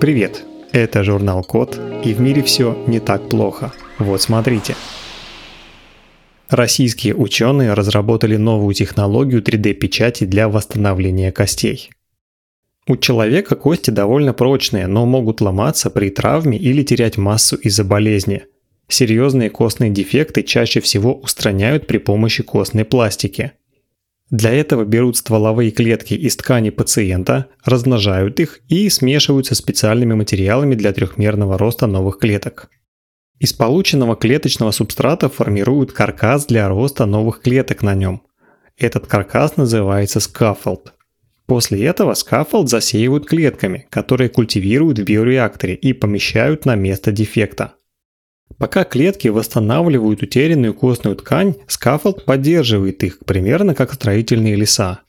Привет, это журнал Код, и в мире все не так плохо. Вот смотрите. Российские ученые разработали новую технологию 3D-печати для восстановления костей. У человека кости довольно прочные, но могут ломаться при травме или терять массу из-за болезни. Серьезные костные дефекты чаще всего устраняют при помощи костной пластики – для этого берут стволовые клетки из ткани пациента, размножают их и смешивают со специальными материалами для трехмерного роста новых клеток. Из полученного клеточного субстрата формируют каркас для роста новых клеток на нем. Этот каркас называется scaffold. После этого scaffold засеивают клетками, которые культивируют в биореакторе и помещают на место дефекта. Пока клетки восстанавливают утерянную костную ткань, scaffold поддерживает их, примерно как строительные леса.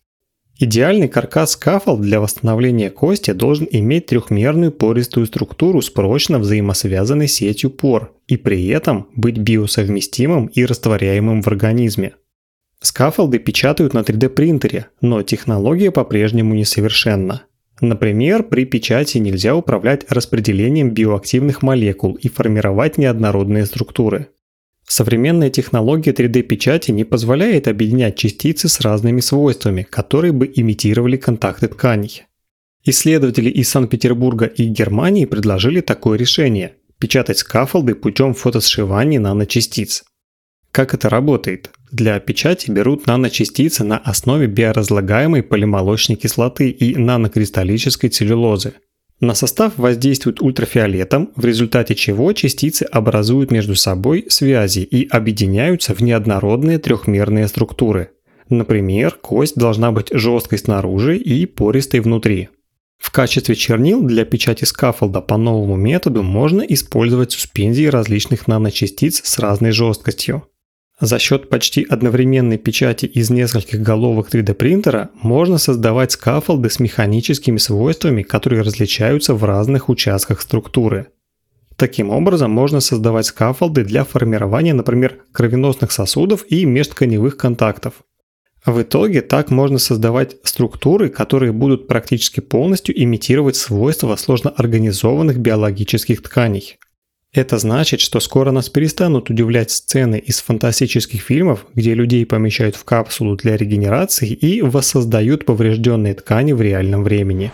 Идеальный каркас scaffold для восстановления кости должен иметь трехмерную пористую структуру с прочно взаимосвязанной сетью пор и при этом быть биосовместимым и растворяемым в организме. Скафолды печатают на 3D принтере, но технология по-прежнему несовершенна. Например, при печати нельзя управлять распределением биоактивных молекул и формировать неоднородные структуры. Современная технология 3D-печати не позволяет объединять частицы с разными свойствами, которые бы имитировали контакты тканей. Исследователи из Санкт-Петербурга и Германии предложили такое решение – печатать скафолды путем фотосшивания наночастиц. Как это работает? Для печати берут наночастицы на основе биоразлагаемой полимолочной кислоты и нанокристаллической целлюлозы. На состав воздействуют ультрафиолетом, в результате чего частицы образуют между собой связи и объединяются в неоднородные трехмерные структуры. Например, кость должна быть жесткой снаружи и пористой внутри. В качестве чернил для печати скафолда по новому методу можно использовать суспензии различных наночастиц с разной жесткостью. За счет почти одновременной печати из нескольких головок 3D принтера можно создавать скафолды с механическими свойствами, которые различаются в разных участках структуры. Таким образом, можно создавать скафолды для формирования, например, кровеносных сосудов и межтканевых контактов. В итоге так можно создавать структуры, которые будут практически полностью имитировать свойства сложно организованных биологических тканей. Это значит, что скоро нас перестанут удивлять сцены из фантастических фильмов, где людей помещают в капсулу для регенерации и воссоздают поврежденные ткани в реальном времени.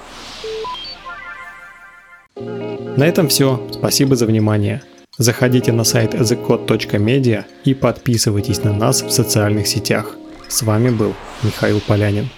На этом все. Спасибо за внимание. Заходите на сайт thecode.media и подписывайтесь на нас в социальных сетях. С вами был Михаил Полянин.